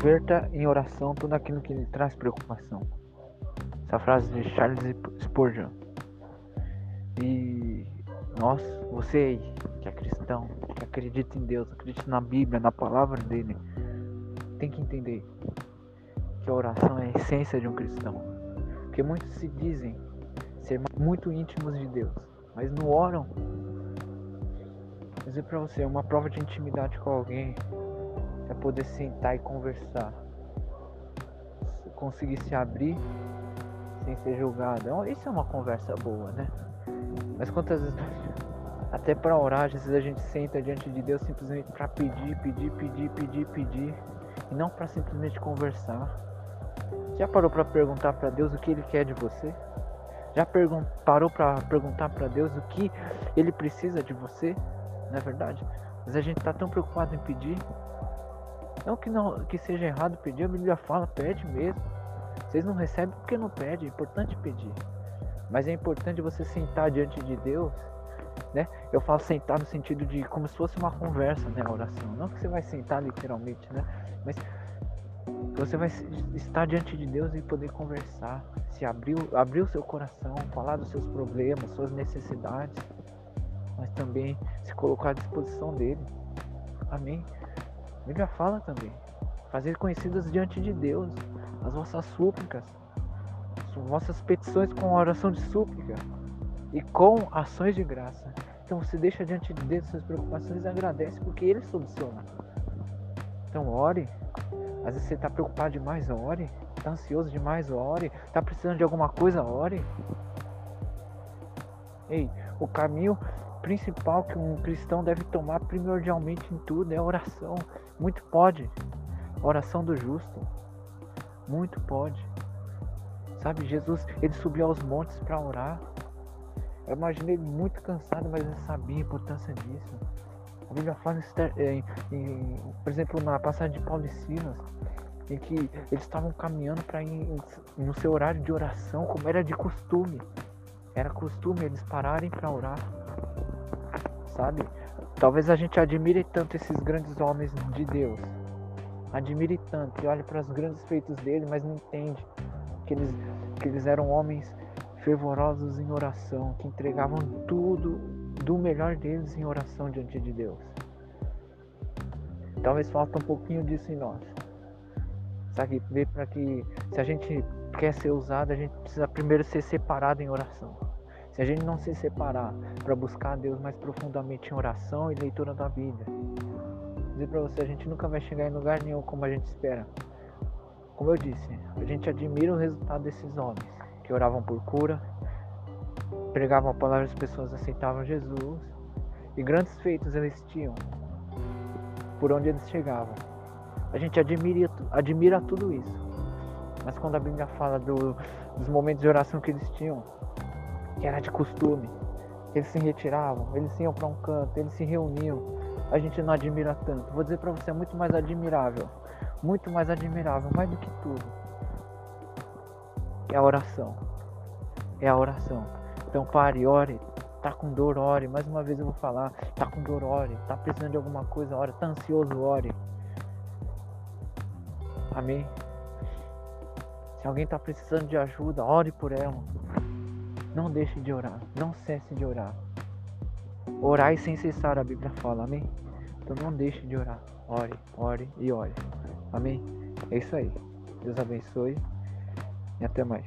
Converta em oração tudo aquilo que lhe traz preocupação. Essa frase de Charles Spurgeon. E nós, você aí, que é cristão, que acredita em Deus, acredita na Bíblia, na palavra dele, tem que entender que a oração é a essência de um cristão. Porque muitos se dizem ser muito íntimos de Deus, mas não oram. Vou dizer pra você, uma prova de intimidade com alguém é poder sentar e conversar. Conseguir se abrir sem ser julgado. Então, isso é uma conversa boa, né? Mas quantas vezes, até para orar, às vezes a gente senta diante de Deus simplesmente para pedir, pedir, pedir, pedir, pedir, e não para simplesmente conversar. Já parou para perguntar para Deus o que Ele quer de você? Já parou para perguntar para Deus o que Ele precisa de você? Não é verdade? Mas a gente está tão preocupado em pedir não que, não que seja errado pedir, a Bíblia fala, pede mesmo. Vocês não recebem porque não pede, é importante pedir. Mas é importante você sentar diante de Deus, né? Eu falo sentar no sentido de como se fosse uma conversa, né? A oração. Não que você vai sentar literalmente, né? Mas você vai estar diante de Deus e poder conversar, se abrir, abrir o seu coração, falar dos seus problemas, suas necessidades, mas também se colocar à disposição dele. Amém. Bíblia fala também. Fazer conhecidas diante de Deus as vossas súplicas, as vossas petições com oração de súplica e com ações de graça. Então você deixa diante de Deus suas preocupações e agradece porque Ele soluciona. Então ore. Às vezes você está preocupado demais, ore. Está ansioso demais, ore. Está precisando de alguma coisa, ore. Ei, o caminho principal que um cristão deve tomar primordialmente em tudo é a oração. Muito pode. Oração do justo. Muito pode. Sabe, Jesus, ele subiu aos montes para orar. Eu imaginei muito cansado, mas ele sabia a importância disso. A Bíblia fala, em, em, por exemplo, na passagem de Paulo e Silas, em que eles estavam caminhando para ir no seu horário de oração, como era de costume. Era costume eles pararem para orar sabe? Talvez a gente admire tanto esses grandes homens de Deus, admire tanto e olhe para os grandes feitos dele, mas não entende que eles, que eles eram homens fervorosos em oração, que entregavam tudo do melhor deles em oração diante de Deus. Talvez falta um pouquinho disso em nós. Sabe, ver para que se a gente quer ser usado, a gente precisa primeiro ser separado em oração. Se a gente não se separar para buscar a Deus mais profundamente em oração e leitura da Bíblia, dizer para você, a gente nunca vai chegar em lugar nenhum como a gente espera. Como eu disse, a gente admira o resultado desses homens que oravam por cura, pregavam a palavra as pessoas aceitavam Jesus e grandes feitos eles tinham por onde eles chegavam. A gente admira, admira tudo isso. Mas quando a Bíblia fala do, dos momentos de oração que eles tinham, que era de costume. Eles se retiravam, eles iam para um canto, eles se reuniam. A gente não admira tanto. Vou dizer para você, é muito mais admirável. Muito mais admirável, mais do que tudo. É a oração. É a oração. Então pare, ore. Tá com dor, ore. Mais uma vez eu vou falar. Tá com dor, ore. Tá precisando de alguma coisa, ore. Tá ansioso, ore. Amém. Se alguém está precisando de ajuda, ore por ela. Não deixe de orar. Não cesse de orar. Orai sem cessar, a Bíblia fala, amém? Então não deixe de orar. Ore, ore e ore. Amém? É isso aí. Deus abençoe e até mais.